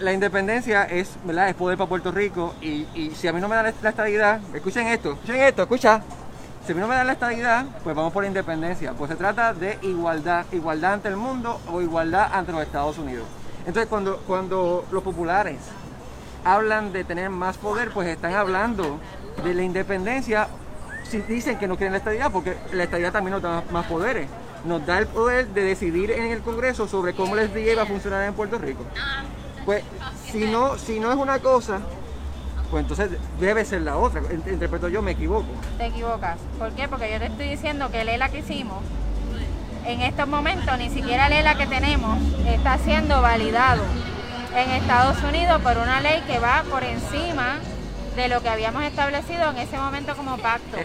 La independencia es, ¿verdad? es poder para Puerto Rico y, si a mí no me dan la estabilidad, escuchen esto, escuchen esto, escucha. Si a mí no me dan la estabilidad, pues vamos por la independencia. Pues se trata de igualdad, igualdad ante el mundo o igualdad ante los Estados Unidos. Entonces cuando, cuando los populares hablan de tener más poder, pues están hablando de la independencia si dicen que no quieren la estabilidad, porque la estabilidad también nos da más poderes nos da el poder de decidir en el Congreso sobre cómo el FDA va a funcionar en Puerto Rico. Pues si no, si no es una cosa, pues entonces debe ser la otra. Interpreto yo, me equivoco. Te equivocas. ¿Por qué? Porque yo te estoy diciendo que el ELA que hicimos, en estos momentos ni siquiera el ELA que tenemos está siendo validado en Estados Unidos por una ley que va por encima de lo que habíamos establecido en ese momento como pacto.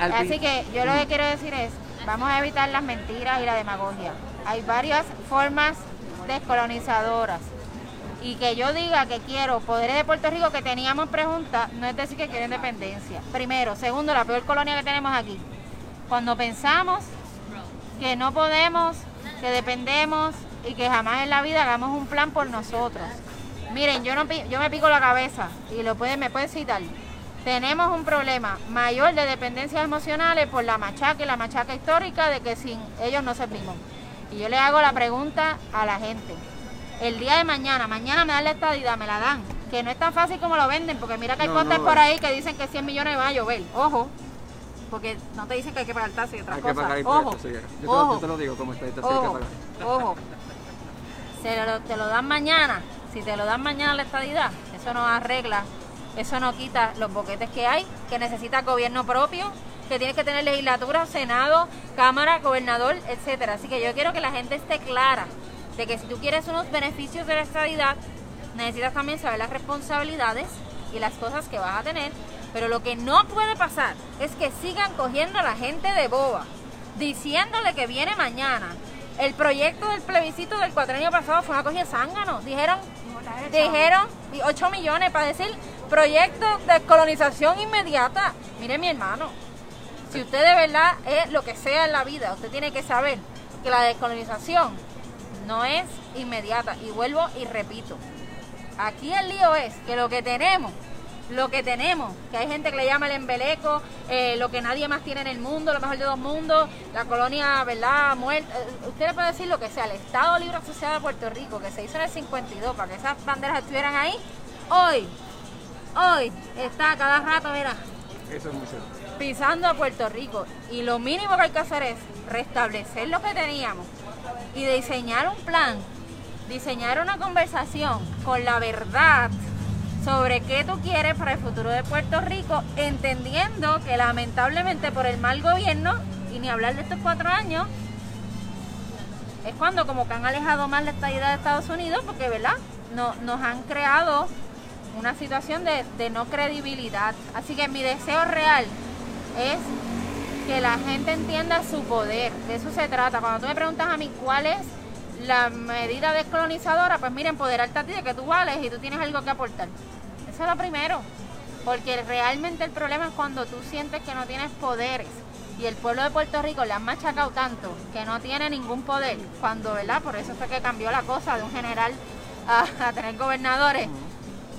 Así que yo lo que quiero decir es, Vamos a evitar las mentiras y la demagogia. Hay varias formas descolonizadoras. Y que yo diga que quiero poderes de Puerto Rico que teníamos preguntas, no es decir que quiero independencia. Primero. Segundo, la peor colonia que tenemos aquí. Cuando pensamos que no podemos, que dependemos y que jamás en la vida hagamos un plan por nosotros. Miren, yo no yo me pico la cabeza y lo pueden, me pueden citar tenemos un problema mayor de dependencias emocionales por la machaca y la machaca histórica de que sin ellos no servimos. Y yo le hago la pregunta a la gente. El día de mañana, mañana me dan la estadidad, me la dan. Que no es tan fácil como lo venden, porque mira que hay no, por ahí que dicen que 100 millones van a llover. Ojo, porque no te dicen que hay que pagar taxi y otras hay cosas. Que pagar ojo, yo, ojo, te, lo digo como está, ojo, ojo. Se lo, te lo dan mañana. Si te lo dan mañana la estadidad, eso no arregla eso no quita los boquetes que hay, que necesita gobierno propio, que tiene que tener legislatura, senado, cámara, gobernador, etcétera. Así que yo quiero que la gente esté clara de que si tú quieres unos beneficios de la estabilidad, necesitas también saber las responsabilidades y las cosas que vas a tener. Pero lo que no puede pasar es que sigan cogiendo a la gente de boba, diciéndole que viene mañana. El proyecto del plebiscito del cuatrenio pasado fue una cogida zángano. Dijeron, dijeron 8 millones para decir Proyecto de colonización inmediata. Mire mi hermano, si usted de verdad es lo que sea en la vida, usted tiene que saber que la descolonización no es inmediata. Y vuelvo y repito, aquí el lío es que lo que tenemos, lo que tenemos, que hay gente que le llama el embeleco, eh, lo que nadie más tiene en el mundo, lo mejor de dos mundos, la colonia, ¿verdad? Muerta. Eh, usted le puede decir lo que sea, el Estado Libre Asociado de Puerto Rico, que se hizo en el 52 para que esas banderas estuvieran ahí, hoy hoy está cada rato, mira, pisando a Puerto Rico. Y lo mínimo que hay que hacer es restablecer lo que teníamos y diseñar un plan, diseñar una conversación con la verdad sobre qué tú quieres para el futuro de Puerto Rico, entendiendo que lamentablemente por el mal gobierno, y ni hablar de estos cuatro años, es cuando como que han alejado más la estadía de Estados Unidos, porque, ¿verdad? No, nos han creado una situación de, no credibilidad. Así que mi deseo real es que la gente entienda su poder. De eso se trata. Cuando tú me preguntas a mí cuál es la medida descolonizadora, pues mira, empoderarte a ti de que tú vales y tú tienes algo que aportar. Eso es lo primero. Porque realmente el problema es cuando tú sientes que no tienes poderes. Y el pueblo de Puerto Rico le han machacado tanto que no tiene ningún poder. Cuando, ¿verdad? Por eso fue que cambió la cosa de un general a, tener gobernadores.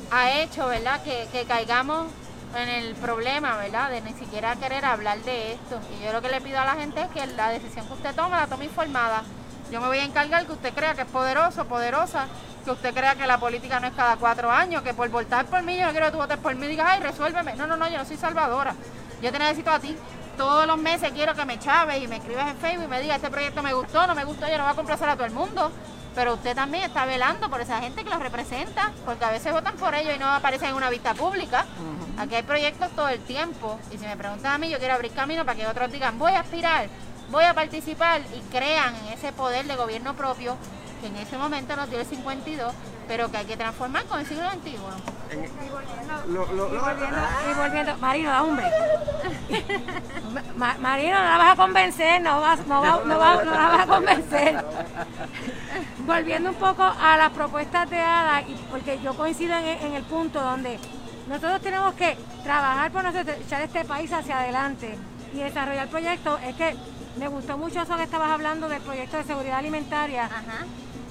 Ha hecho, ¿verdad? Que, que caigamos en el problema, ¿verdad? De ni siquiera querer hablar de esto. Y yo lo que le pido a la gente es que la decisión que usted tome la tome informada. Yo me voy a encargar que usted crea que es poderoso, poderosa, que usted crea que la política no es cada cuatro años, que por votar por mí, yo no quiero que tú votes por mí y digas, ay, resuélveme. No, no, no, yo no soy salvadora. Yo te necesito a ti. Todos los meses quiero que me chaves y me escribas en Facebook y me digas, este proyecto me gustó, no me gustó, yo no voy a complacer a todo el mundo. Pero usted también está velando por esa gente que los representa, porque a veces votan por ellos y no aparecen en una vista pública. Aquí hay proyectos todo el tiempo. Y si me preguntan a mí, yo quiero abrir camino para que otros digan, voy a aspirar voy a participar y crean en ese poder de gobierno propio que en ese momento nos dio el 52, pero que hay que transformar con el siglo XXI. Y volviendo, Marino, da un *laughs* Marino, no la vas a convencer, no, vas, no, no, la vas a convencer. *laughs* volviendo un poco a las propuestas de ADA, porque yo coincido en, en el punto donde nosotros tenemos que trabajar por nosotros, echar este país hacia adelante y desarrollar proyectos, es que me gustó mucho eso que estabas hablando del proyecto de seguridad alimentaria,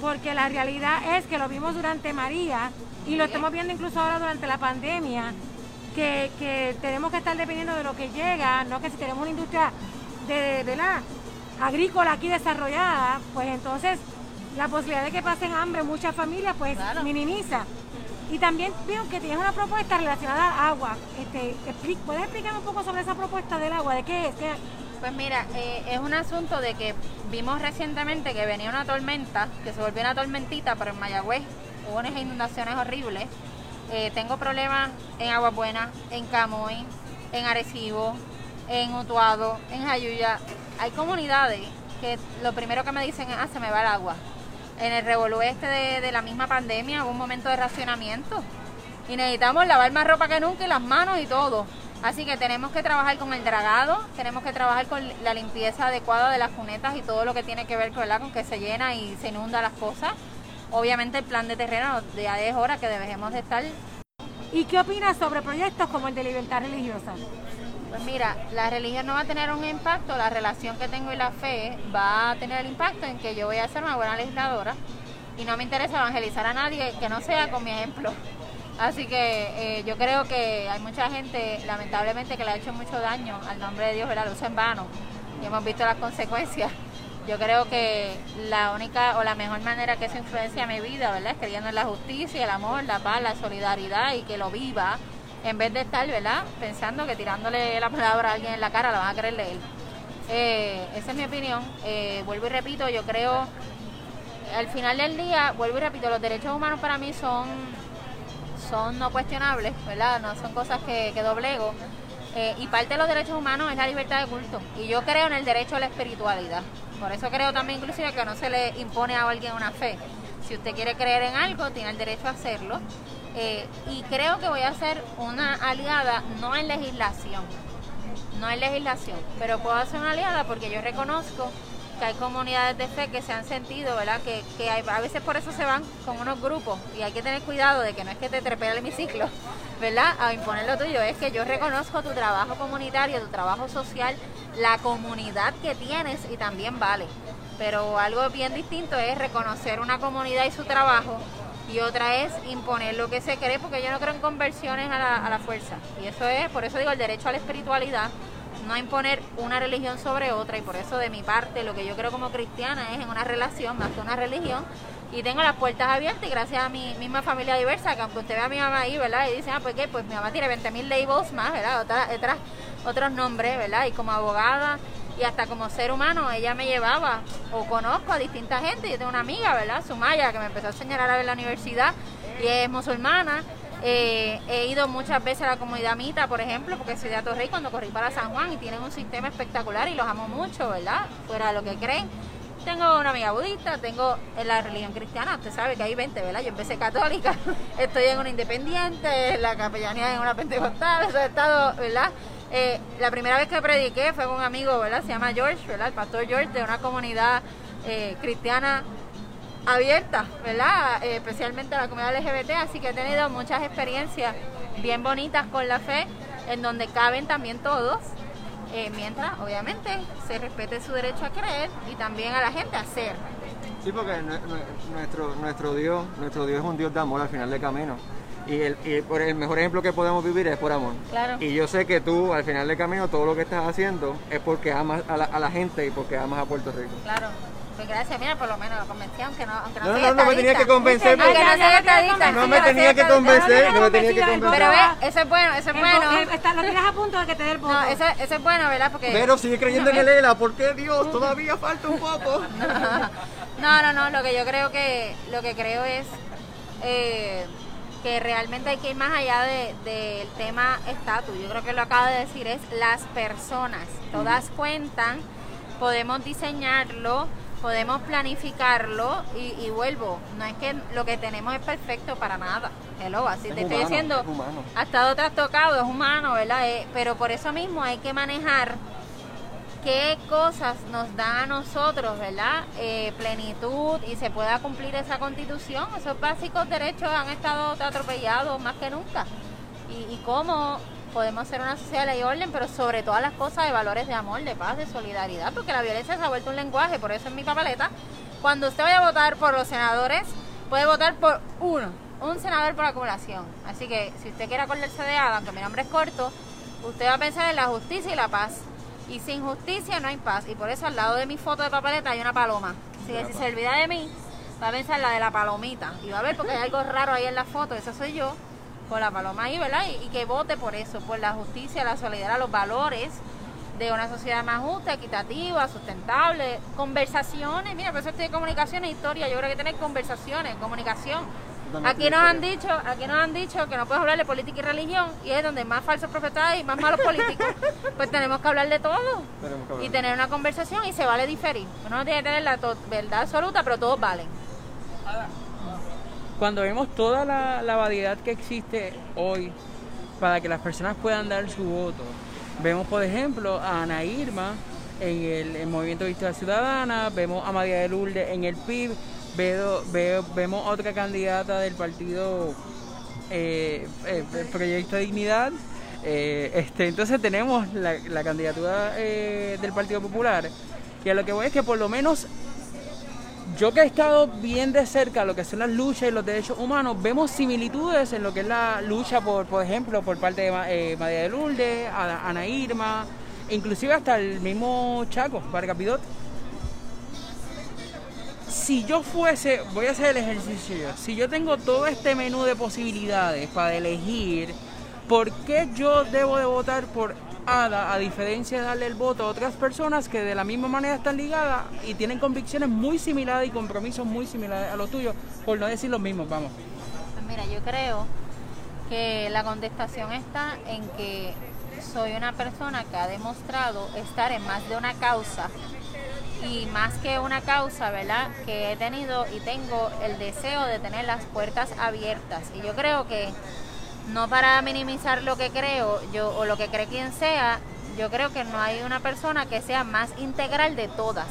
porque la realidad es que lo vimos durante María y lo estamos viendo incluso ahora durante la pandemia, que, tenemos que estar dependiendo de lo que llega, no que si tenemos una industria de, la agrícola aquí desarrollada, pues entonces la posibilidad de que pasen hambre muchas familias pues minimiza. Y también veo que tienes una propuesta relacionada al agua. Este, ¿Puedes explicar un poco sobre esa propuesta del agua? ¿De qué es? Pues mira, eh, es un asunto de que vimos recientemente que venía una tormenta, que se volvió una tormentita, pero en Mayagüez hubo unas inundaciones horribles. Eh, tengo problemas en Agua Buena, en Camoy, en Arecibo, en Utuado, en Jayuya. Hay comunidades que lo primero que me dicen es, ah, se me va el agua. En el revolú este de la misma pandemia hubo un momento de racionamiento y necesitamos lavar más ropa que nunca y las manos y todo. Así que tenemos que trabajar con el dragado, tenemos que trabajar con la limpieza adecuada de las cunetas y todo lo que tiene que ver con que se llena y se inunda las cosas. Obviamente el plan de terreno de a 10 horas que debemos de estar. ¿Y qué opinas sobre proyectos como el de libertad religiosa? Pues mira, la religión no va a tener un impacto, la relación que tengo y la fe va a tener el impacto en que yo voy a ser una buena legisladora y no me interesa evangelizar a nadie que no sea con mi ejemplo. Así que eh, yo creo que hay mucha gente, lamentablemente, que le ha hecho mucho daño al nombre de Dios, la luz en vano. Y hemos visto las consecuencias. Yo creo que la única o la mejor manera que eso influencia mi vida, ¿verdad? Es creyendo en la justicia, el amor, la paz, la solidaridad y que lo viva, en vez de estar, ¿verdad? Pensando que tirándole la palabra a alguien en la cara la van a de él. Eh, esa es mi opinión. Eh, vuelvo y repito, yo creo, al final del día, vuelvo y repito, los derechos humanos para mí son son no cuestionables, ¿verdad? No son cosas que, que doblego. Eh, y parte de los derechos humanos es la libertad de culto. Y yo creo en el derecho a la espiritualidad. Por eso creo también inclusive que no se le impone a alguien una fe. Si usted quiere creer en algo, tiene el derecho a hacerlo. Eh, y creo que voy a ser una aliada, no en legislación, no en legislación, pero puedo hacer una aliada porque yo reconozco que hay comunidades de fe que se han sentido, ¿verdad? Que, que a veces por eso se van con unos grupos y hay que tener cuidado de que no es que te trepe el hemiciclo, *laughs* ¿verdad? A imponer lo tuyo, es que yo reconozco tu trabajo comunitario, tu trabajo social, la comunidad que tienes y también vale. Pero algo bien distinto es reconocer una comunidad y su trabajo y otra es imponer lo que se cree, porque yo no creo en conversiones a la, a la fuerza. Y eso es, por eso digo, el derecho a la espiritualidad no imponer una religión sobre otra y por eso de mi parte lo que yo creo como cristiana es en una relación más que una religión y tengo las puertas abiertas y gracias a mi misma familia diversa, que aunque usted vea a mi mamá ahí, ¿verdad? Y dice, ah, pues qué, pues mi mamá tiene 20.000 labels más, ¿verdad? Otras, otros nombres, ¿verdad? Y como abogada y hasta como ser humano, ella me llevaba o conozco a distintas gente. Yo tengo una amiga, ¿verdad? Sumaya, que me empezó a enseñar a ver la universidad y es musulmana eh, he ido muchas veces a la comunidad Mita, por ejemplo, porque soy de Atorrey cuando corrí para San Juan y tienen un sistema espectacular y los amo mucho, ¿verdad? Fuera de lo que creen. Tengo una amiga budista, tengo en la religión cristiana, usted sabe que hay 20, ¿verdad? Yo empecé católica, *laughs* estoy en una independiente, la capellanía en una pentecostal, eso he estado, ¿verdad? Eh, la primera vez que prediqué fue con un amigo, ¿verdad? Se llama George, ¿verdad? El pastor George de una comunidad eh, cristiana abierta, ¿verdad? Eh, especialmente a la comunidad LGBT, así que he tenido muchas experiencias bien bonitas con la fe, en donde caben también todos, eh, mientras obviamente se respete su derecho a creer y también a la gente a hacer. Sí, porque nue- nue- nuestro, nuestro Dios, nuestro Dios es un Dios de amor al final del camino. Y el, y por el mejor ejemplo que podemos vivir es por amor. Claro. Y yo sé que tú al final del camino todo lo que estás haciendo es porque amas a la, a la gente y porque amas a Puerto Rico. Claro. Pues gracias, mira, por lo menos lo convencí, aunque no, aunque no, No, soy no, no me tenía que convencer Aunque no estadista. Me tenía que convencer, no me tenía que del convencer. Pero ve, eso es bueno, eso es bueno. está- lo tienes a punto de que te dé el voto. No, eso, eso es bueno, ¿verdad? Porque... Pero sigue creyendo en el ELA, ¿por qué Dios? Todavía falta un poco. *laughs* No, no, no, lo que yo creo que, lo que creo es eh, que realmente hay que ir más allá de- del tema estatus. Yo creo que lo acaba de decir, es las personas. Todas cuentan, podemos diseñarlo, podemos planificarlo y, y vuelvo, no es que lo que tenemos es perfecto para nada. Hello, así Es te estoy diciendo, es ha estado trastocado, es humano, ¿verdad? Eh, pero por eso mismo hay que manejar qué cosas nos dan a nosotros, ¿verdad? Eh, plenitud y se pueda cumplir esa constitución. Esos básicos derechos han estado atropellados más que nunca. Y, y cómo podemos ser una sociedad de ley y orden, pero sobre todas las cosas de valores de amor, de paz, de solidaridad, porque la violencia se ha vuelto un lenguaje, por eso en mi papeleta, cuando usted vaya a votar por los senadores, puede votar por uno, un senador por acumulación. Así que si usted quiere acordarse de Ada, aunque mi nombre es corto, usted va a pensar en la justicia y la paz. Y sin justicia no hay paz. Y por eso al lado de mi foto de papeleta hay una paloma. Así que si se olvida de mí, va a pensar la de la palomita. Y va a ver porque hay algo raro ahí en la foto. Esa soy yo, con la paloma ahí, ¿verdad? Y, y que vote por eso, por la justicia, la solidaridad, los valores de una sociedad más justa, equitativa, sustentable. Conversaciones. Mira, por eso estoy de comunicación e historia. Yo creo que tener conversaciones, comunicación. Aquí nos han dicho, aquí nos han dicho que no puedes hablar de política y religión y es donde más falsos profetas hay y más malos políticos. *laughs* Pues tenemos que hablar de todo hablar. y tener una conversación y se vale diferir. Uno no tiene que tener la verdad absoluta, pero todos valen. Cuando vemos toda la, variedad que existe hoy para que las personas puedan dar su voto, vemos por ejemplo a Ana Irma en el, el Movimiento Victoria Ciudadana, vemos a María de Lourdes en el PIB, vemos otra candidata del partido eh, eh, Proyecto Dignidad. eh, este, entonces tenemos la, la candidatura eh, del Partido Popular y a lo que voy es que por lo menos yo que he estado bien de cerca lo que son las luchas y los derechos humanos, vemos similitudes en lo que es la lucha por, por ejemplo, por parte de eh, María de Lourdes, Ana, Irma, inclusive hasta el mismo Chaco, Vargas Pidot. Si yo fuese, voy a hacer el ejercicio si yo tengo todo este menú de posibilidades para elegir, ¿por qué yo debo de votar por A diferencia de darle el voto a otras personas que de la misma manera están ligadas y tienen convicciones muy similares y compromisos muy similares a los tuyos, por no decir los mismos, vamos? Pues mira, yo creo que la contestación está en que soy una persona que ha demostrado estar en más de una causa y más que una causa, ¿verdad? Que he tenido y tengo el deseo de tener las puertas abiertas. Y yo creo que no para minimizar lo que creo yo o lo que cree quien sea, yo creo que no hay una persona que sea más integral de todas.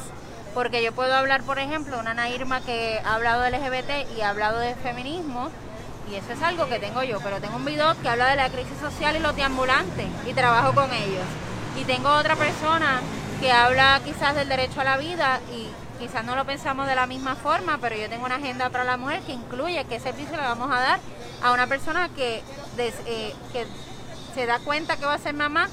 Porque yo puedo hablar, por ejemplo, una Ana Irma que ha hablado de LGBT y ha hablado de feminismo, y eso es algo que tengo yo, pero tengo un video que habla de la crisis social y los deambulantes, y trabajo con ellos. Y tengo otra persona que habla quizás del derecho a la vida, y quizás no lo pensamos de la misma forma, pero yo tengo una agenda para la mujer que incluye qué servicio le vamos a dar a una persona que, eh, que se da cuenta que va a ser mamá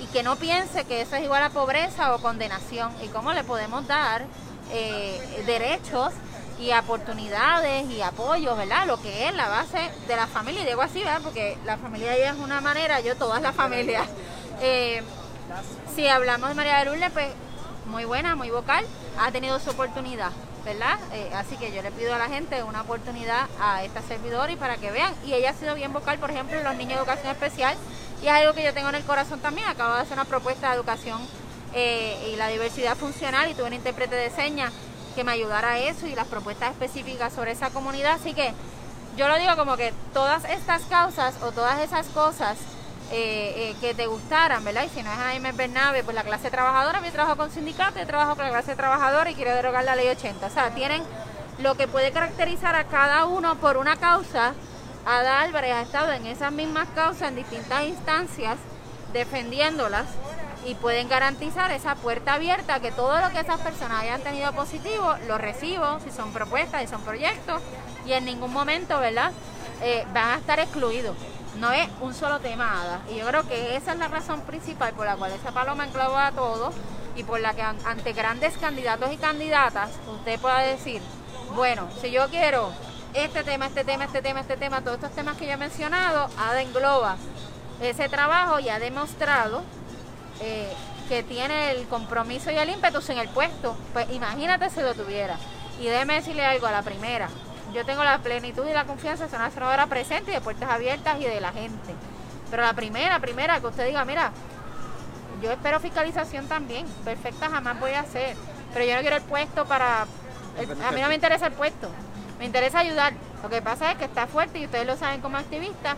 y que no piense que eso es igual a pobreza o condenación y cómo le podemos dar eh, derechos y oportunidades y apoyos, ¿verdad? Lo que es la base de la familia, y digo así, ¿verdad? Porque la familia ya es una manera, yo todas las familias. *laughs* Eh, si hablamos de María de Lourdes, pues muy buena, muy vocal, ha tenido su oportunidad, ¿verdad? Eh, así que yo le pido a la gente una oportunidad a esta servidora y para que vean. Y ella ha sido bien vocal, por ejemplo, en los niños de educación especial, y es algo que yo tengo en el corazón también. Acabo de hacer una propuesta de educación eh, y la diversidad funcional y tuve un intérprete de señas que me ayudara a eso y las propuestas específicas sobre esa comunidad. Así que yo lo digo como que todas estas causas o todas esas cosas eh, eh, que te gustaran, ¿verdad? Y si no es Jaime Bernabe, pues la clase trabajadora, yo trabajo con sindicatos, yo trabajo con la clase trabajadora y quiero derogar la ley 80. O sea, tienen lo que puede caracterizar a cada uno por una causa, Ada Álvarez ha estado en esas mismas causas en distintas instancias defendiéndolas y pueden garantizar esa puerta abierta que todo lo que esas personas hayan tenido positivo lo recibo, si son propuestas, y son proyectos, y en ningún momento, ¿verdad? Eh, van a estar excluidos. No es un solo tema, Ada. Y yo creo que esa es la razón principal por la cual esa paloma engloba a todos y por la que ante grandes candidatos y candidatas usted pueda decir, bueno, si yo quiero este tema, este tema, este tema, este tema, todos estos temas que yo he mencionado, ADA engloba ese trabajo y ha demostrado eh, que tiene el compromiso y el ímpetu en el puesto. Pues imagínate si lo tuviera. Y déjeme decirle algo a la primera. Yo tengo la plenitud y la confianza de una senadora presente y de puertas abiertas y de la gente. Pero la primera, primera, que usted diga, mira, yo espero fiscalización también. Perfecta jamás voy a hacer. Pero yo no quiero el puesto para... a mí no me interesa el puesto. Me interesa ayudar. Lo que pasa es que está fuerte y ustedes lo saben como activistas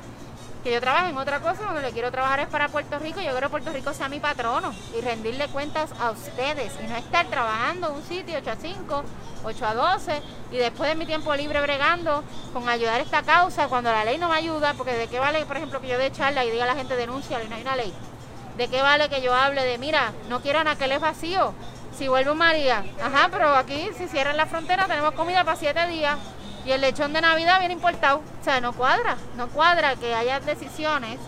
que yo trabaje en otra cosa, donde quiero trabajar es para Puerto Rico, yo quiero que Puerto Rico sea mi patrono y rendirle cuentas a ustedes y no estar trabajando en un sitio 8 a 5, 8 a 12 y después de mi tiempo libre bregando con ayudar esta causa cuando la ley no me ayuda, porque de qué vale, por ejemplo, que yo dé charla y diga a la gente denuncia y no hay una ley. ¿De qué vale que yo hable de, mira, no quiero es vacío? Si vuelve María, ajá, pero aquí si cierran la frontera tenemos comida para siete días y el lechón de Navidad viene importado. O sea, no cuadra, no cuadra que haya decisiones.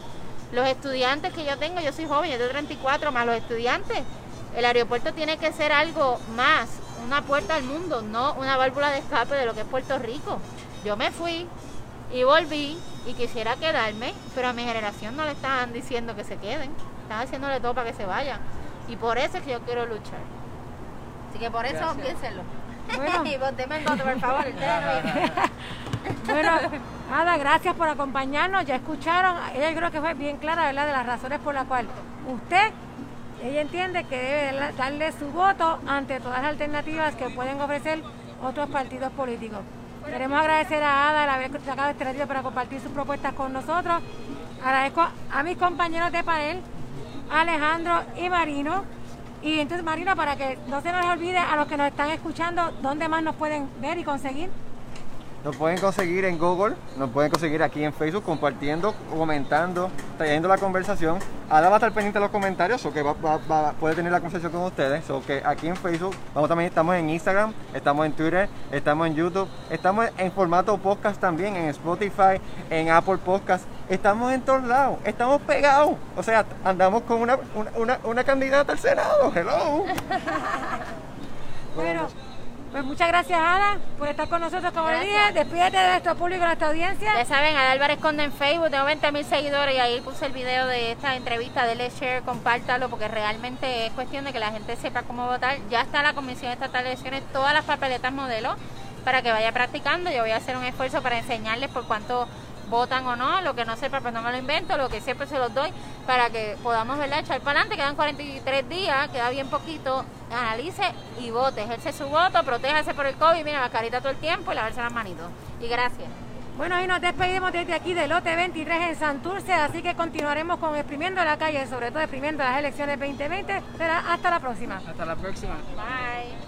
Los estudiantes que yo tengo, yo soy joven, yo tengo 34, más los estudiantes. El aeropuerto tiene que ser algo más, una puerta al mundo, no una válvula de escape de lo que es Puerto Rico. Yo me fui y volví y quisiera quedarme, pero a mi generación no le estaban diciendo que se queden, están haciéndole todo para que se vayan. Y por eso es que yo quiero luchar. Así que por eso piénsenlo. Bueno. *laughs* y por favor. *laughs* bueno, nada, gracias por acompañarnos. Ya escucharon, ella creo que fue bien clara, ¿verdad?, de las razones por las cuales usted, ella entiende que debe darle su voto ante todas las alternativas que pueden ofrecer otros partidos políticos. Queremos agradecer a Ada el haber sacado este ratito para compartir sus propuestas con nosotros. Agradezco a mis compañeros de panel, Alejandro y Marino y entonces, Marina, para que no se nos olvide a los que nos están escuchando, ¿dónde más nos pueden ver y conseguir? Nos pueden conseguir en Google, nos pueden conseguir aquí en Facebook compartiendo, comentando, trayendo la conversación. Ahora va a estar pendiente de los comentarios, o que va, puede tener la conversación con ustedes. O que aquí en Facebook, vamos también estamos en Instagram, estamos en Twitter, estamos en YouTube, estamos en formato podcast también, en Spotify, en Apple Podcast. Estamos en todos lados, estamos pegados. O sea, andamos con una, una, una candidata al Senado. Hello. *laughs* bueno. Pues muchas gracias, Ada, por estar con nosotros como le dije. Despídete de nuestro público, de nuestra audiencia. Ya saben, Ada Álvarez Conde en Facebook, tengo 20 mil seguidores y ahí puse el video de esta entrevista. Dele share, compártalo, porque realmente es cuestión de que la gente sepa cómo votar. Ya está la Comisión Estatal de Elecciones, todas las papeletas modelo para que vaya practicando. Yo voy a hacer un esfuerzo para enseñarles por cuánto votan o no, lo que no sepa pues no me lo invento, lo que siempre se los doy para que podamos verla echar para adelante, quedan 43 días, queda bien poquito, analice y vote, ejerce su voto, protéjase por el COVID, mira, mascarita todo el tiempo y lavarse las manitos. Y gracias. Bueno, y nos despedimos desde aquí del lote 23 en Santurce, así que continuaremos con exprimiendo la calle, sobre todo exprimiendo las elecciones 2020. Será hasta la próxima. Hasta la próxima. Bye.